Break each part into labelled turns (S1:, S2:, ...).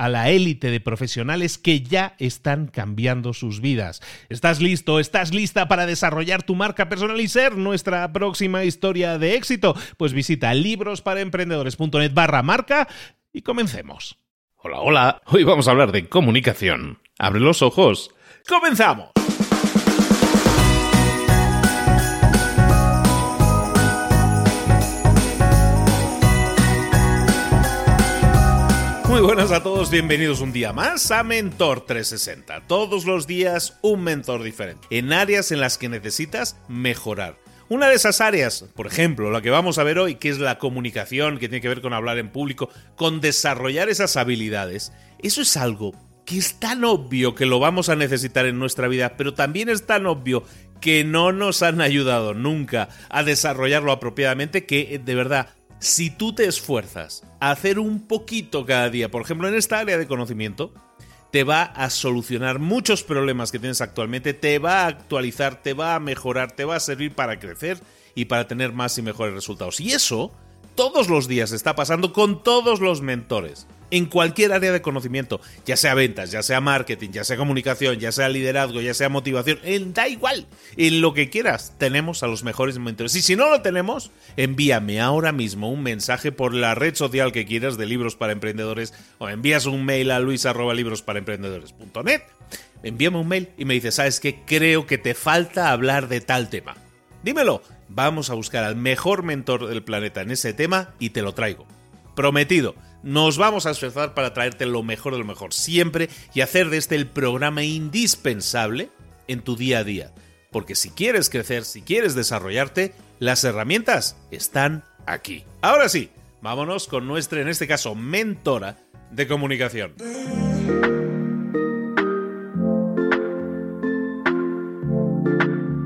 S1: a la élite de profesionales que ya están cambiando sus vidas. ¿Estás listo? ¿Estás lista para desarrollar tu marca personal y ser nuestra próxima historia de éxito? Pues visita librosparaemprendedores.net barra marca y comencemos.
S2: Hola, hola. Hoy vamos a hablar de comunicación. Abre los ojos. ¡Comenzamos! Muy buenas a todos, bienvenidos un día más a Mentor 360. Todos los días un mentor diferente, en áreas en las que necesitas mejorar. Una de esas áreas, por ejemplo, la que vamos a ver hoy, que es la comunicación, que tiene que ver con hablar en público, con desarrollar esas habilidades, eso es algo que es tan obvio que lo vamos a necesitar en nuestra vida, pero también es tan obvio que no nos han ayudado nunca a desarrollarlo apropiadamente que de verdad si tú te esfuerzas a hacer un poquito cada día, por ejemplo, en esta área de conocimiento, te va a solucionar muchos problemas que tienes actualmente, te va a actualizar, te va a mejorar, te va a servir para crecer y para tener más y mejores resultados. Y eso todos los días está pasando con todos los mentores en cualquier área de conocimiento, ya sea ventas, ya sea marketing, ya sea comunicación, ya sea liderazgo, ya sea motivación, da igual, en lo que quieras, tenemos a los mejores mentores. Y si no lo tenemos, envíame ahora mismo un mensaje por la red social que quieras de libros para emprendedores o envías un mail a luis@librosparaemprendedores.net. Envíame un mail y me dices, ¿sabes qué? Creo que te falta hablar de tal tema. Dímelo, vamos a buscar al mejor mentor del planeta en ese tema y te lo traigo. Prometido nos vamos a esforzar para traerte lo mejor de lo mejor siempre y hacer de este el programa indispensable en tu día a día. Porque si quieres crecer, si quieres desarrollarte, las herramientas están aquí. Ahora sí, vámonos con nuestra, en este caso, mentora de comunicación.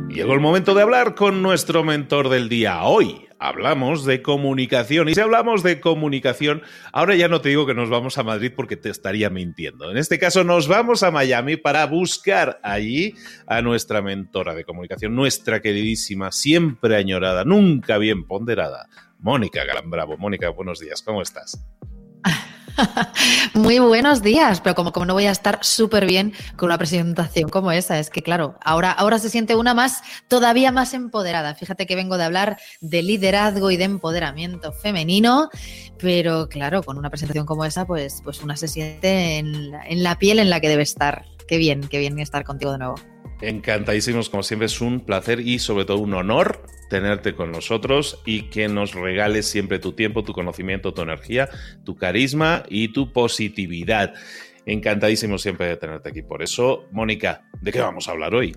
S2: Llegó el momento de hablar con nuestro mentor del día. Hoy hablamos de comunicación. Y si hablamos de comunicación, ahora ya no te digo que nos vamos a Madrid porque te estaría mintiendo. En este caso nos vamos a Miami para buscar allí a nuestra mentora de comunicación, nuestra queridísima, siempre añorada, nunca bien ponderada, Mónica Galán Bravo. Mónica, buenos días, ¿cómo estás?
S3: Muy buenos días, pero como, como no voy a estar súper bien con una presentación como esa, es que claro, ahora, ahora se siente una más, todavía más empoderada. Fíjate que vengo de hablar de liderazgo y de empoderamiento femenino, pero claro, con una presentación como esa, pues, pues una se siente en, en la piel en la que debe estar. Qué bien, qué bien estar contigo de nuevo.
S2: Encantadísimos, como siempre, es un placer y sobre todo un honor tenerte con nosotros y que nos regales siempre tu tiempo, tu conocimiento, tu energía, tu carisma y tu positividad. Encantadísimo siempre de tenerte aquí. Por eso, Mónica, ¿de qué vamos a hablar hoy?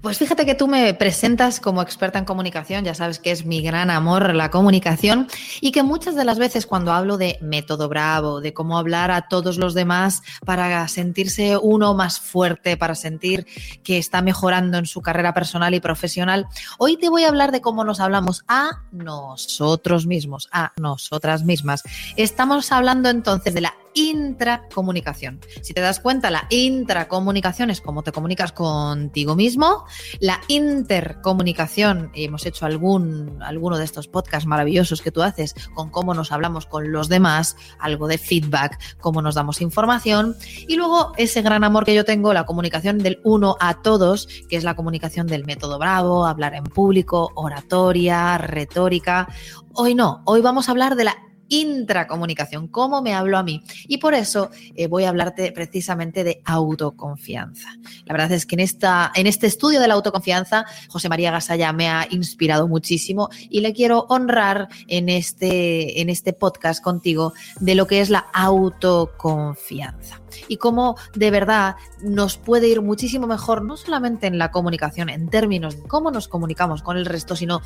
S3: Pues fíjate que tú me presentas como experta en comunicación, ya sabes que es mi gran amor la comunicación y que muchas de las veces cuando hablo de método bravo, de cómo hablar a todos los demás para sentirse uno más fuerte, para sentir que está mejorando en su carrera personal y profesional, hoy te voy a hablar de cómo nos hablamos a nosotros mismos, a nosotras mismas. Estamos hablando entonces de la intracomunicación. Si te das cuenta, la intracomunicación es cómo te comunicas contigo mismo. La intercomunicación, hemos hecho algún, alguno de estos podcasts maravillosos que tú haces con cómo nos hablamos con los demás, algo de feedback, cómo nos damos información. Y luego ese gran amor que yo tengo, la comunicación del uno a todos, que es la comunicación del método bravo, hablar en público, oratoria, retórica. Hoy no, hoy vamos a hablar de la intracomunicación, cómo me hablo a mí. Y por eso eh, voy a hablarte precisamente de autoconfianza. La verdad es que en, esta, en este estudio de la autoconfianza, José María Gasalla me ha inspirado muchísimo y le quiero honrar en este, en este podcast contigo de lo que es la autoconfianza y cómo de verdad nos puede ir muchísimo mejor, no solamente en la comunicación, en términos de cómo nos comunicamos con el resto, sino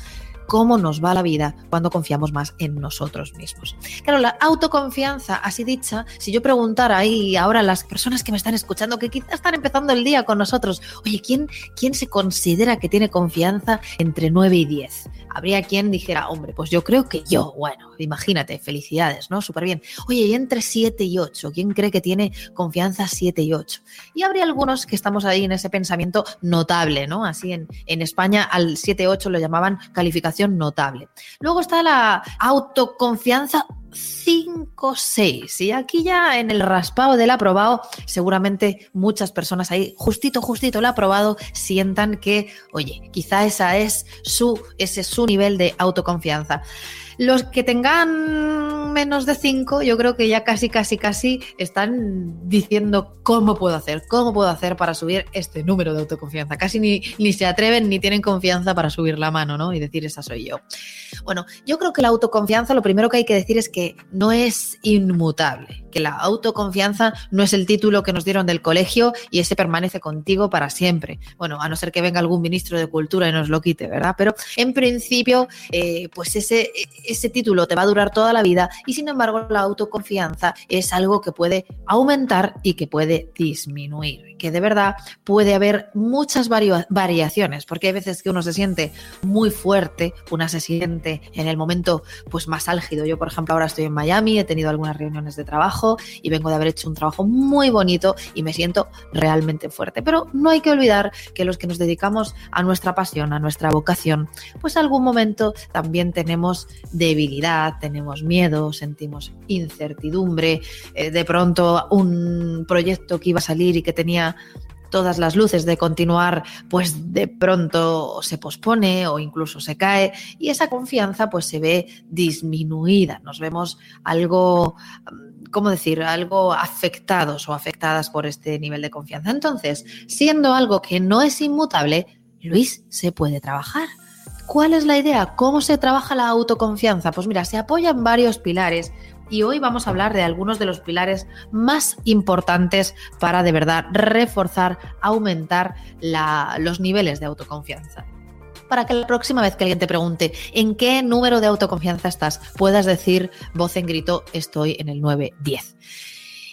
S3: cómo nos va la vida cuando confiamos más en nosotros mismos. Claro, la autoconfianza, así dicha, si yo preguntara ahí ahora a las personas que me están escuchando, que quizás están empezando el día con nosotros, oye, ¿quién, quién se considera que tiene confianza entre 9 y 10? Habría quien dijera, hombre, pues yo creo que yo, bueno, imagínate, felicidades, ¿no? Súper bien. Oye, y entre 7 y 8, ¿quién cree que tiene confianza 7 y 8? Y habría algunos que estamos ahí en ese pensamiento notable, ¿no? Así en, en España al 7-8 lo llamaban calificación notable. Luego está la autoconfianza 5-6. Y aquí ya en el raspado del aprobado, seguramente muchas personas ahí, justito, justito el aprobado, sientan que, oye, quizá esa es su, ese es su nivel de autoconfianza. Los que tengan menos de 5, yo creo que ya casi, casi, casi están diciendo cómo puedo hacer, cómo puedo hacer para subir este número de autoconfianza. Casi ni, ni se atreven ni tienen confianza para subir la mano, ¿no? Y decir, esa soy yo. Bueno, yo creo que la autoconfianza, lo primero que hay que decir es que no es inmutable, que la autoconfianza no es el título que nos dieron del colegio y ese permanece contigo para siempre. Bueno, a no ser que venga algún ministro de cultura y nos lo quite, ¿verdad? Pero en principio, eh, pues ese ese título te va a durar toda la vida y sin embargo la autoconfianza es algo que puede aumentar y que puede disminuir, que de verdad puede haber muchas variaciones, porque hay veces que uno se siente muy fuerte, una se siente en el momento pues más álgido. Yo, por ejemplo, ahora estoy en Miami, he tenido algunas reuniones de trabajo y vengo de haber hecho un trabajo muy bonito y me siento realmente fuerte. Pero no hay que olvidar que los que nos dedicamos a nuestra pasión, a nuestra vocación, pues algún momento también tenemos debilidad, tenemos miedo, sentimos incertidumbre, eh, de pronto un proyecto que iba a salir y que tenía todas las luces de continuar, pues de pronto se pospone o incluso se cae y esa confianza pues se ve disminuida, nos vemos algo, ¿cómo decir?, algo afectados o afectadas por este nivel de confianza. Entonces, siendo algo que no es inmutable, Luis, se puede trabajar. ¿Cuál es la idea? ¿Cómo se trabaja la autoconfianza? Pues mira, se apoya en varios pilares y hoy vamos a hablar de algunos de los pilares más importantes para de verdad reforzar, aumentar los niveles de autoconfianza para que la próxima vez que alguien te pregunte en qué número de autoconfianza estás, puedas decir voz en grito, estoy en el 910.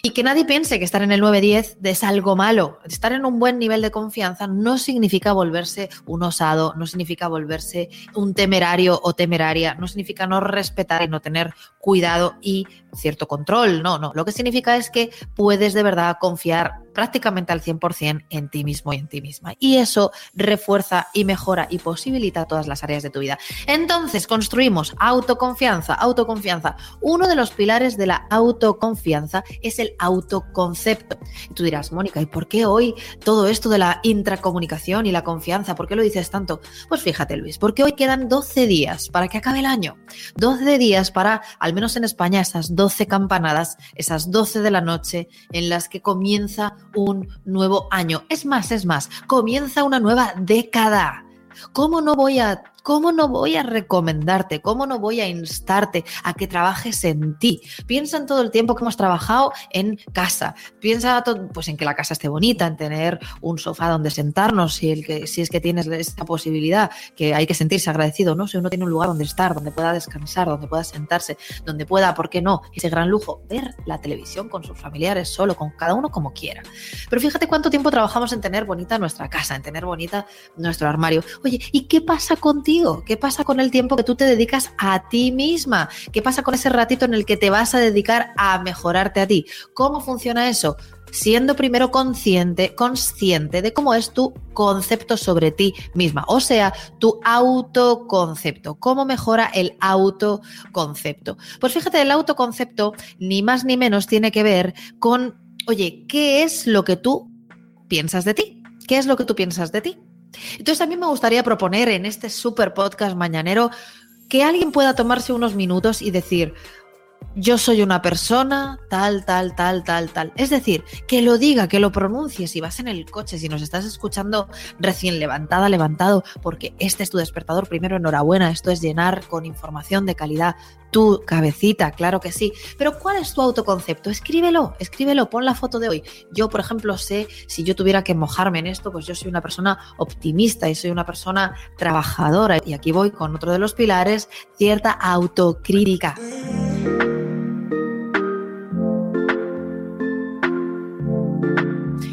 S3: Y que nadie piense que estar en el 9-10 es algo malo. Estar en un buen nivel de confianza no significa volverse un osado, no significa volverse un temerario o temeraria, no significa no respetar y no tener cuidado y cierto control. No, no. Lo que significa es que puedes de verdad confiar prácticamente al 100% en ti mismo y en ti misma. Y eso refuerza y mejora y posibilita todas las áreas de tu vida. Entonces, construimos autoconfianza, autoconfianza. Uno de los pilares de la autoconfianza es el autoconcepto. Y tú dirás, Mónica, ¿y por qué hoy todo esto de la intracomunicación y la confianza? ¿Por qué lo dices tanto? Pues fíjate, Luis, porque hoy quedan 12 días para que acabe el año. 12 días para, al menos en España, esas 12 campanadas, esas 12 de la noche en las que comienza un nuevo año. Es más, es más, comienza una nueva década. ¿Cómo no voy a ¿cómo no voy a recomendarte? ¿Cómo no voy a instarte a que trabajes en ti? Piensa en todo el tiempo que hemos trabajado en casa. Piensa pues en que la casa esté bonita, en tener un sofá donde sentarnos, si, el que, si es que tienes esta posibilidad, que hay que sentirse agradecido, ¿no? Si uno tiene un lugar donde estar, donde pueda descansar, donde pueda sentarse, donde pueda, ¿por qué no? Ese gran lujo, ver la televisión con sus familiares, solo, con cada uno como quiera. Pero fíjate cuánto tiempo trabajamos en tener bonita nuestra casa, en tener bonita nuestro armario. Oye, ¿y qué pasa contigo? ¿Qué pasa con el tiempo que tú te dedicas a ti misma? ¿Qué pasa con ese ratito en el que te vas a dedicar a mejorarte a ti? ¿Cómo funciona eso? siendo primero consciente, consciente de cómo es tu concepto sobre ti misma, o sea, tu autoconcepto, cómo mejora el autoconcepto. Pues fíjate, el autoconcepto ni más ni menos tiene que ver con, oye, ¿qué es lo que tú piensas de ti? ¿Qué es lo que tú piensas de ti? Entonces mí me gustaría proponer en este super podcast mañanero que alguien pueda tomarse unos minutos y decir, yo soy una persona tal, tal, tal, tal, tal. Es decir, que lo diga, que lo pronuncie. Si vas en el coche, si nos estás escuchando recién levantada, levantado, porque este es tu despertador, primero enhorabuena, esto es llenar con información de calidad tu cabecita, claro que sí. Pero ¿cuál es tu autoconcepto? Escríbelo, escríbelo, pon la foto de hoy. Yo, por ejemplo, sé, si yo tuviera que mojarme en esto, pues yo soy una persona optimista y soy una persona trabajadora. Y aquí voy con otro de los pilares, cierta autocrítica.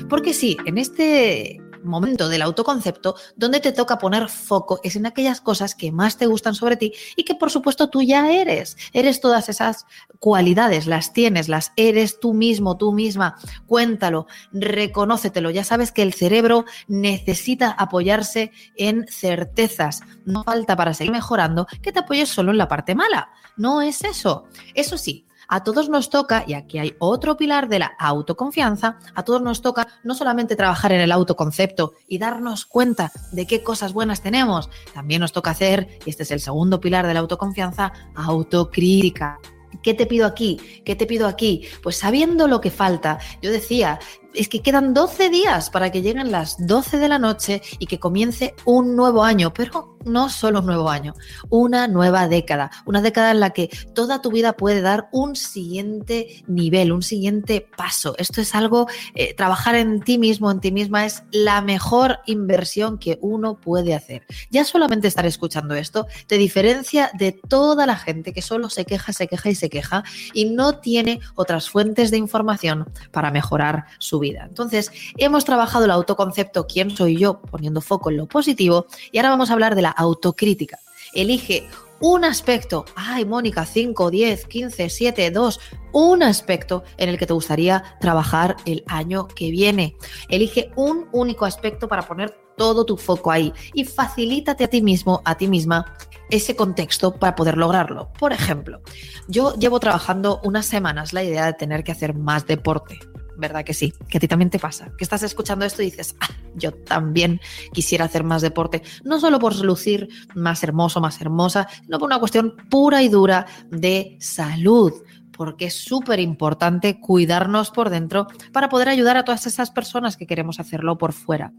S3: Porque sí, en este momento del autoconcepto donde te toca poner foco es en aquellas cosas que más te gustan sobre ti y que por supuesto tú ya eres. Eres todas esas cualidades, las tienes, las eres tú mismo, tú misma. Cuéntalo, reconócetelo. Ya sabes que el cerebro necesita apoyarse en certezas. No falta para seguir mejorando que te apoyes solo en la parte mala. No es eso. Eso sí, a todos nos toca, y aquí hay otro pilar de la autoconfianza, a todos nos toca no solamente trabajar en el autoconcepto y darnos cuenta de qué cosas buenas tenemos, también nos toca hacer, y este es el segundo pilar de la autoconfianza, autocrítica. ¿Qué te pido aquí? ¿Qué te pido aquí? Pues sabiendo lo que falta, yo decía, es que quedan 12 días para que lleguen las 12 de la noche y que comience un nuevo año, pero no solo un nuevo año, una nueva década, una década en la que toda tu vida puede dar un siguiente nivel, un siguiente paso. Esto es algo, eh, trabajar en ti mismo, en ti misma, es la mejor inversión que uno puede hacer. Ya solamente estar escuchando esto te diferencia de toda la gente que solo se queja, se queja y se queja y no tiene otras fuentes de información para mejorar su vida. Entonces, hemos trabajado el autoconcepto, quién soy yo, poniendo foco en lo positivo, y ahora vamos a hablar de la autocrítica. Elige un aspecto, ay Mónica, 5, 10, 15, 7, 2, un aspecto en el que te gustaría trabajar el año que viene. Elige un único aspecto para poner todo tu foco ahí y facilítate a ti mismo, a ti misma, ese contexto para poder lograrlo. Por ejemplo, yo llevo trabajando unas semanas la idea de tener que hacer más deporte. ¿Verdad que sí? Que a ti también te pasa. Que estás escuchando esto y dices, ah, yo también quisiera hacer más deporte. No solo por lucir más hermoso, más hermosa, sino por una cuestión pura y dura de salud. Porque es súper importante cuidarnos por dentro para poder ayudar a todas esas personas que queremos hacerlo por fuera.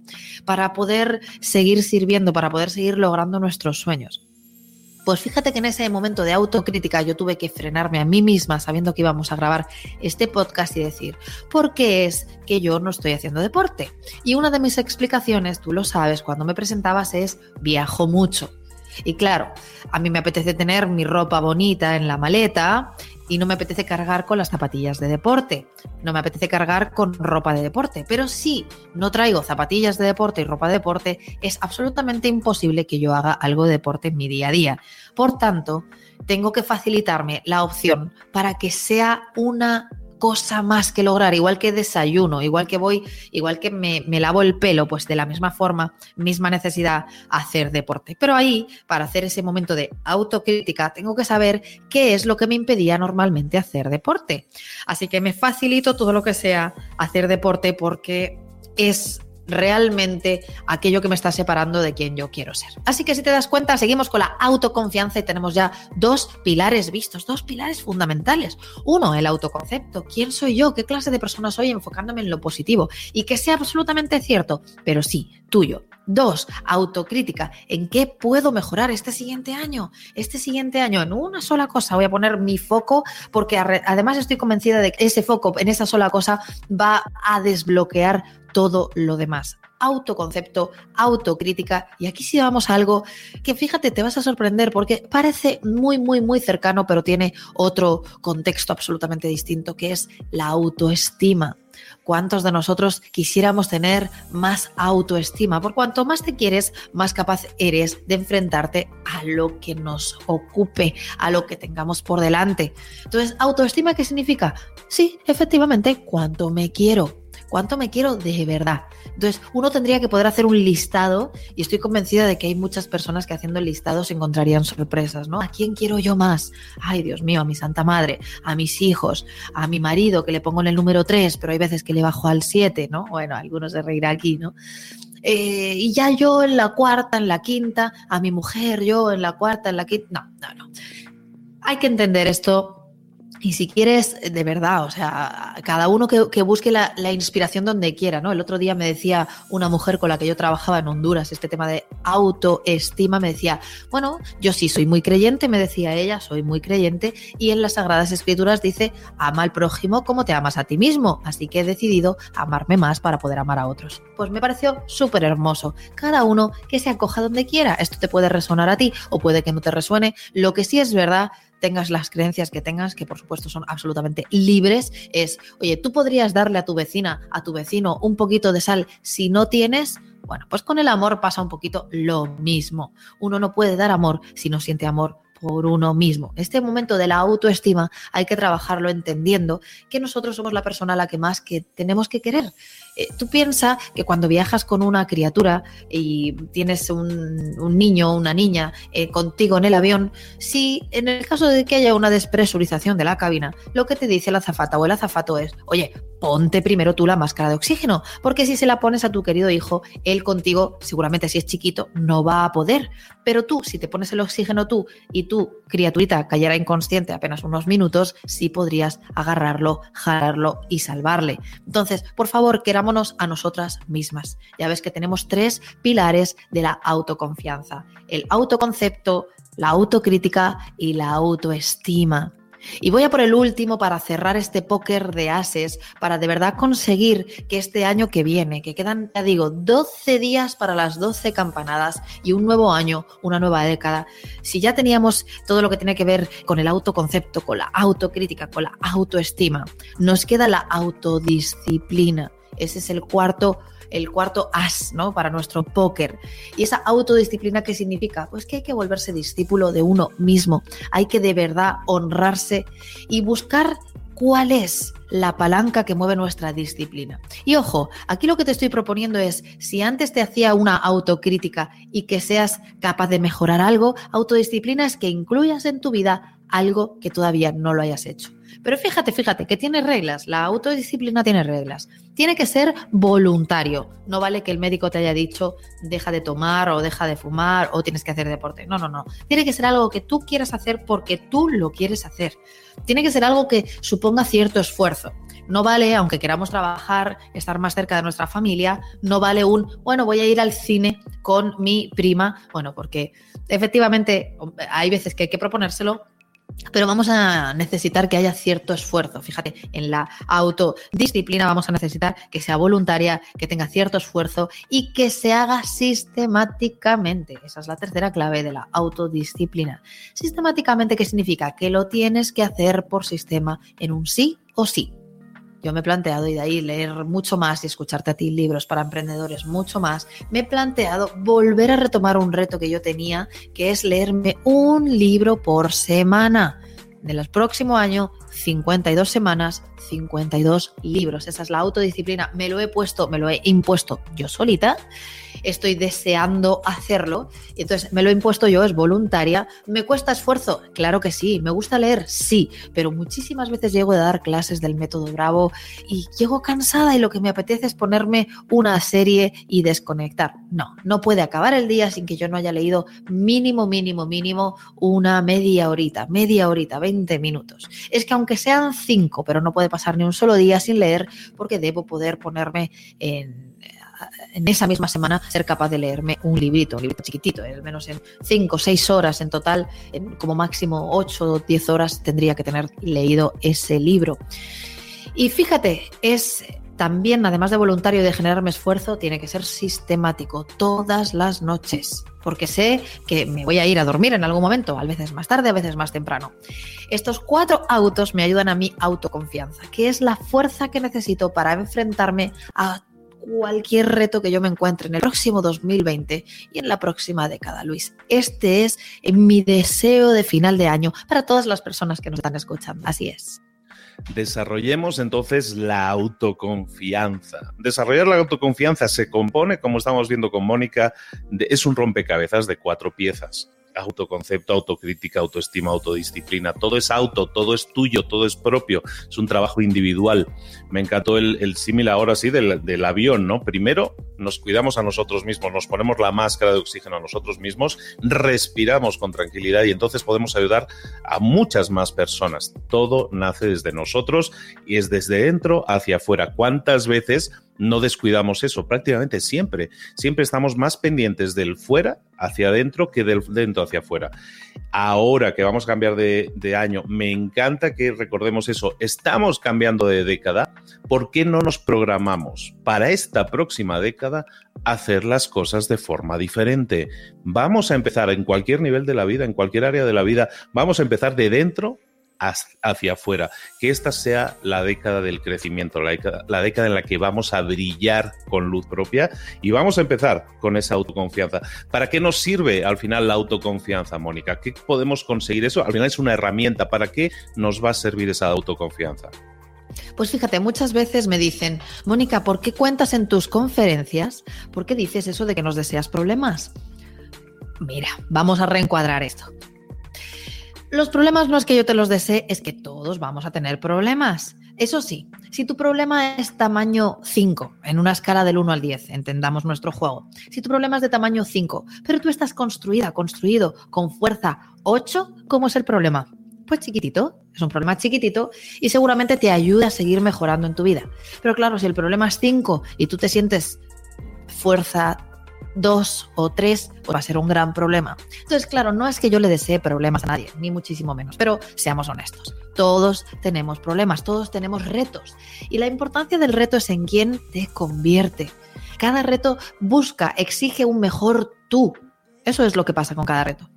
S3: Para poder seguir sirviendo, para poder seguir logrando nuestros sueños. Pues fíjate que en ese momento de autocrítica yo tuve que frenarme a mí misma sabiendo que íbamos a grabar este podcast y decir, ¿por qué es que yo no estoy haciendo deporte? Y una de mis explicaciones, tú lo sabes, cuando me presentabas es viajo mucho. Y claro, a mí me apetece tener mi ropa bonita en la maleta y no me apetece cargar con las zapatillas de deporte, no me apetece cargar con ropa de deporte, pero si no traigo zapatillas de deporte y ropa de deporte, es absolutamente imposible que yo haga algo de deporte en mi día a día. Por tanto, tengo que facilitarme la opción para que sea una cosa más que lograr, igual que desayuno, igual que voy, igual que me, lavo el pelo, pues de la misma forma, misma necesidad, hacer deporte. Pero ahí, para hacer ese momento de autocrítica, tengo que saber qué es lo que me impedía normalmente hacer deporte. Así que me facilito todo lo que sea hacer deporte porque es realmente aquello que me está separando de quien yo quiero ser. Así que si te das cuenta, seguimos con la autoconfianza y tenemos ya dos pilares vistos, dos pilares fundamentales. Uno, el autoconcepto. ¿Quién soy yo? ¿Qué clase de persona soy? Enfocándome en lo positivo y que sea absolutamente cierto, pero sí, tuyo. Dos, autocrítica. ¿En qué puedo mejorar este siguiente año? Este siguiente año, en una sola cosa, voy a poner mi foco porque además estoy convencida de que ese foco en esa sola cosa va a desbloquear todo lo demás. Autoconcepto, autocrítica. Y aquí sí vamos a algo que fíjate, te vas a sorprender porque parece muy, muy, muy cercano, pero tiene otro contexto absolutamente distinto, que es la autoestima. ¿Cuántos de nosotros quisiéramos tener más autoestima? Por cuanto más te quieres, más capaz eres de enfrentarte a lo que nos ocupe, a lo que tengamos por delante. Entonces, ¿autoestima qué significa? Sí, efectivamente, cuánto me quiero cuánto me quiero de verdad. Entonces, uno tendría que poder hacer un listado y estoy convencida de que hay muchas personas que haciendo el listado se encontrarían sorpresas, ¿no? ¿A quién quiero yo más? Ay, Dios mío, a mi santa madre, a mis hijos, a mi marido que le pongo en el número 3, pero hay veces que le bajo al 7, ¿no? Bueno, algunos se reirán aquí, ¿no? Eh, y ya yo en la cuarta, en la quinta, a mi mujer, yo en la cuarta, en la quinta. No, no, no. Hay que entender esto y si quieres, de verdad, o sea, cada uno que, busque la, inspiración donde quiera, ¿no? El otro día me decía una mujer con la que yo trabajaba en Honduras, este tema de autoestima, me decía, bueno, yo sí soy muy creyente, me decía ella, soy muy creyente, y en las Sagradas Escrituras dice, ama al prójimo como te amas a ti mismo, así que he decidido amarme más para poder amar a otros. Pues me pareció súper hermoso. Cada uno que se acoja donde quiera. Esto te puede resonar a ti o puede que no te resuene. Lo que sí es verdad tengas las creencias que tengas, que por supuesto son absolutamente libres, es, oye, tú podrías darle a tu vecina, a tu vecino, un poquito de sal si no tienes. Bueno, pues con el amor pasa un poquito lo mismo. Uno no puede dar amor si no siente amor por uno mismo. Este momento de la autoestima hay que trabajarlo entendiendo que nosotros somos la persona a la que más que tenemos que querer. Eh, tú piensas que cuando viajas con una criatura y tienes un, niño o una niña eh, contigo en el avión, si en el caso de que haya una despresurización de la cabina, lo que te dice la azafata o el azafato es, oye, ponte primero tú la máscara de oxígeno, porque si se la pones a tu querido hijo, él contigo, seguramente si es chiquito, no va a poder. Pero tú, si te pones el oxígeno tú y tu criaturita cayera inconsciente apenas unos minutos, sí podrías agarrarlo, jalarlo y salvarle. Entonces, por favor, queramos a nosotras mismas. Ya ves que tenemos tres pilares de la autoconfianza. El autoconcepto, la autocrítica y la autoestima. Y voy a por el último para cerrar este póker de ases, para de verdad conseguir que este año que viene, que quedan, ya digo, 12 días para las 12 campanadas y un nuevo año, una nueva década, si ya teníamos todo lo que tiene que ver con el autoconcepto, con la autocrítica, con la autoestima, nos queda la autodisciplina. Ese es el cuarto el cuarto as, ¿no? Para nuestro póker. Y esa autodisciplina, ¿qué significa? Pues que hay que volverse discípulo de uno mismo. Hay que de verdad honrarse y buscar cuál es la palanca que mueve nuestra disciplina. Y ojo, aquí lo que te estoy proponiendo es, si antes te hacía una autocrítica y que seas capaz de mejorar algo, autodisciplina es que incluyas en tu vida algo que todavía no lo hayas hecho. Pero fíjate, fíjate, que tiene reglas, la autodisciplina tiene reglas. Tiene que ser voluntario. No vale que el médico te haya dicho deja de tomar o deja de fumar o tienes que hacer deporte. No, no, no. Tiene que ser algo que tú quieras hacer porque tú lo quieres hacer. Tiene que ser algo que suponga cierto esfuerzo. No vale, aunque queramos trabajar, estar más cerca de nuestra familia, no vale un, bueno, voy a ir al cine con mi prima, bueno, porque efectivamente hay veces que hay que proponérselo, pero vamos a necesitar que haya cierto esfuerzo. Fíjate, en la autodisciplina vamos a necesitar que sea voluntaria, que tenga cierto esfuerzo y que se haga sistemáticamente. Esa es la tercera clave de la autodisciplina. Sistemáticamente, ¿qué significa? Que lo tienes que hacer por sistema en un sí o sí. Yo me he planteado, y de ahí leer mucho más y escucharte a ti libros para emprendedores mucho más, me he planteado volver a retomar un reto que yo tenía, que es leerme un libro por semana. De los próximo año, 52 semanas, 52 libros. Esa es la autodisciplina. Me lo he puesto, me lo he impuesto yo solita. estoy deseando hacerlo. Y entonces me lo he impuesto yo, es voluntaria. ¿Me cuesta esfuerzo? Claro que sí. ¿Me gusta leer? Sí. Pero muchísimas veces llego a dar clases del método Bravo y llego cansada y lo que me apetece es ponerme una serie y desconectar. No, no puede acabar el día sin que yo no haya leído mínimo, mínimo, mínimo una media horita, media horita, 20 minutos. Es que aunque sean cinco, pero no puede pasar ni un solo día sin leer porque debo poder ponerme en, en esa misma semana ser capaz de leerme un librito, un librito chiquitito, al menos en 5 o 6 horas en total, en como máximo 8 o 10 horas tendría que tener leído ese libro. Y fíjate, es también, además de voluntario y de generarme esfuerzo, tiene que ser sistemático todas las noches, porque sé que me voy a ir a dormir en algún momento, a veces más tarde, a veces más temprano. Estos cuatro autos me ayudan a mi autoconfianza, que es la fuerza que necesito para enfrentarme a cualquier reto que yo me encuentre en el próximo 2020 y en la próxima década, Luis. Este es mi deseo de final de año para todas las personas que nos están escuchando. Así es.
S2: Desarrollemos entonces la autoconfianza. Desarrollar la autoconfianza se compone, como estamos viendo con Mónica, es un rompecabezas de cuatro piezas autoconcepto, autocrítica, autoestima, autodisciplina. Todo es auto, todo es tuyo, todo es propio. Es un trabajo individual. Me encantó el, símil ahora sí del, del, avión, ¿no? Primero nos cuidamos a nosotros mismos, nos ponemos la máscara de oxígeno a nosotros mismos, respiramos con tranquilidad y entonces podemos ayudar a muchas más personas. Todo nace desde nosotros y es desde dentro hacia afuera. ¿Cuántas veces no descuidamos eso, prácticamente siempre. Siempre estamos más pendientes del fuera hacia adentro que del dentro hacia afuera. Ahora que vamos a cambiar de, año, me encanta que recordemos eso. Estamos cambiando de década. ¿Por qué no nos programamos para esta próxima década hacer las cosas de forma diferente? Vamos a empezar en cualquier nivel de la vida, en cualquier área de la vida, vamos a empezar de dentro hacia afuera, que esta sea la década del crecimiento, la década, en la que vamos a brillar con luz propia y vamos a empezar con esa autoconfianza. ¿Para qué nos sirve al final la autoconfianza, Mónica? ¿Qué podemos conseguir eso? Al final es una herramienta. ¿Para qué nos va a servir esa autoconfianza?
S3: Pues fíjate, muchas veces me dicen, Mónica, ¿por qué cuentas en tus conferencias? ¿Por qué dices eso de que nos deseas problemas? Mira, vamos a reencuadrar esto. Los problemas no es que yo te los desee, es que todos vamos a tener problemas. Eso sí, si tu problema es tamaño 5, en una escala del 1 al 10, entendamos nuestro juego, si tu problema es de tamaño 5, pero tú estás construida, construido con fuerza 8, ¿cómo es el problema? Pues chiquitito, es un problema chiquitito y seguramente te ayuda a seguir mejorando en tu vida. Pero claro, si el problema es 5 y tú te sientes fuerza dos o tres, pues va a ser un gran problema. Entonces, claro, no es que yo le desee problemas a nadie, ni muchísimo menos, pero seamos honestos. Todos tenemos problemas, todos tenemos retos. Y la importancia del reto es en quién te convierte. Cada reto busca, exige un mejor tú. Eso es lo que pasa con cada reto.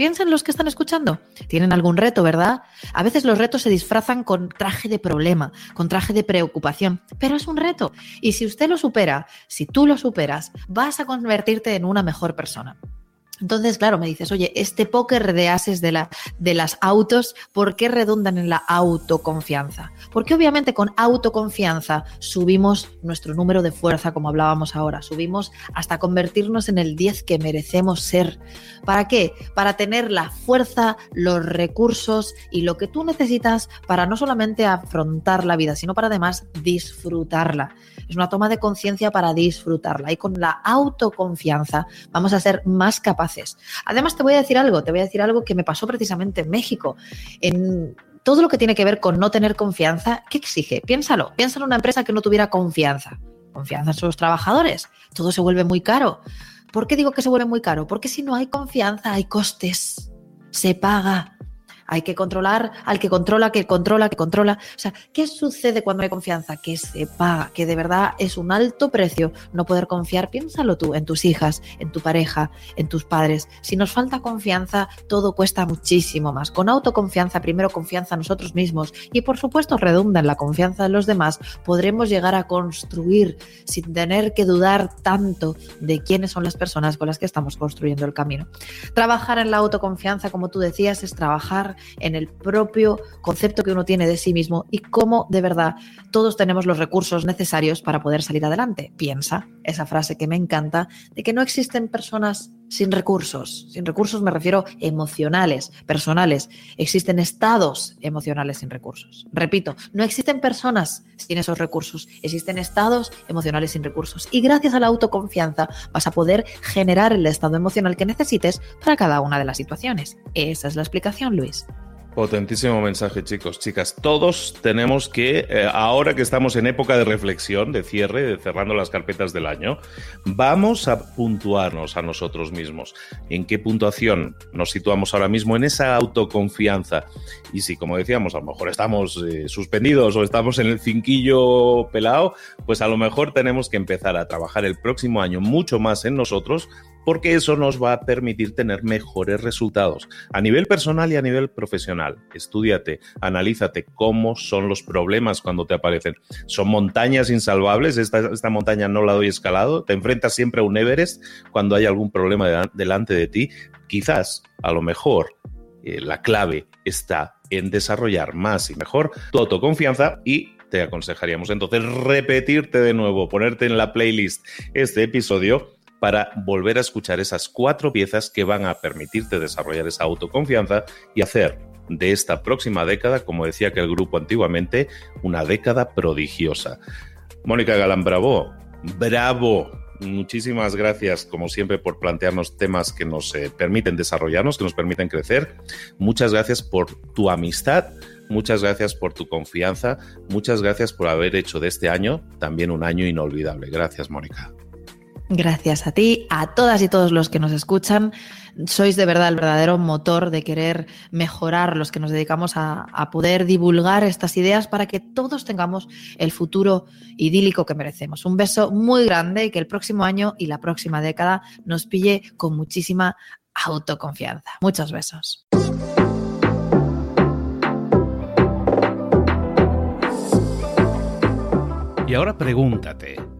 S3: Piensen los que están escuchando. Tienen algún reto, ¿verdad? A veces los retos se disfrazan con traje de problema, con traje de preocupación, pero es un reto. Y si usted lo supera, si tú lo superas, vas a convertirte en una mejor persona. Entonces, claro, me dices, oye, este póker de ases de, la, de las autos, ¿por qué redundan en la autoconfianza? Porque obviamente con autoconfianza subimos nuestro número de fuerza, como hablábamos ahora, subimos hasta convertirnos en el 10 que merecemos ser. ¿Para qué? Para tener la fuerza, los recursos y lo que tú necesitas para no solamente afrontar la vida, sino para además disfrutarla. Es una toma de conciencia para disfrutarla y con la autoconfianza vamos a ser más capaces. Además, te voy a decir algo, te voy a decir algo que me pasó precisamente en México. En todo lo que tiene que ver con no tener confianza, ¿qué exige? Piénsalo, piensa en una empresa que no tuviera confianza. Confianza en sus trabajadores. Todo se vuelve muy caro. ¿Por qué digo que se vuelve muy caro? Porque si no hay confianza, hay costes. Se paga. Hay que controlar al que controla, que controla, que controla. O sea, ¿qué sucede cuando hay confianza? Que se paga, que de verdad es un alto precio no poder confiar. Piénsalo tú en tus hijas, en tu pareja, en tus padres. Si nos falta confianza, todo cuesta muchísimo más. Con autoconfianza, primero confianza en nosotros mismos y por supuesto redunda en la confianza de los demás, podremos llegar a construir sin tener que dudar tanto de quiénes son las personas con las que estamos construyendo el camino. Trabajar en la autoconfianza, como tú decías, es trabajar en el propio concepto que uno tiene de sí mismo y cómo de verdad todos tenemos los recursos necesarios para poder salir adelante. Piensa esa frase que me encanta de que no existen personas sin recursos. Sin recursos me refiero emocionales, personales. Existen estados emocionales sin recursos. Repito, no existen personas sin esos recursos. Existen estados emocionales sin recursos. Y gracias a la autoconfianza vas a poder generar el estado emocional que necesites para cada una de las situaciones. Esa es la explicación, Luis.
S2: Potentísimo mensaje, chicos, chicas. Todos tenemos que, eh, ahora que estamos en época de reflexión, de cierre, de cerrando las carpetas del año, vamos a puntuarnos a nosotros mismos. ¿En qué puntuación nos situamos ahora mismo en esa autoconfianza? Y si, como decíamos, a lo mejor estamos eh, suspendidos o estamos en el cinquillo pelado, pues a lo mejor tenemos que empezar a trabajar el próximo año mucho más en nosotros porque eso nos va a permitir tener mejores resultados a nivel personal y a nivel profesional. Estudiate, analízate cómo son los problemas cuando te aparecen. ¿Son montañas insalvables? Esta, esta montaña no la doy escalado. ¿Te enfrentas siempre a un Everest cuando hay algún problema delante de ti? Quizás, a lo mejor, eh, la clave está en desarrollar más y mejor tu autoconfianza y te aconsejaríamos entonces repetirte de nuevo, ponerte en la playlist este episodio para volver a escuchar esas cuatro piezas que van a permitirte desarrollar esa autoconfianza y hacer de esta próxima década, como decía que el grupo antiguamente, una década prodigiosa. Mónica Galán, bravo, bravo. Muchísimas gracias, como siempre, por plantearnos temas que nos eh, permiten desarrollarnos, que nos permiten crecer. Muchas gracias por tu amistad, muchas gracias por tu confianza, muchas gracias por haber hecho de este año también un año inolvidable. Gracias, Mónica.
S3: Gracias a ti, a todas y todos los que nos escuchan. Sois de verdad el verdadero motor de querer mejorar los que nos dedicamos a, poder divulgar estas ideas para que todos tengamos el futuro idílico que merecemos. Un beso muy grande y que el próximo año y la próxima década nos pille con muchísima autoconfianza. Muchos besos.
S1: Y ahora pregúntate.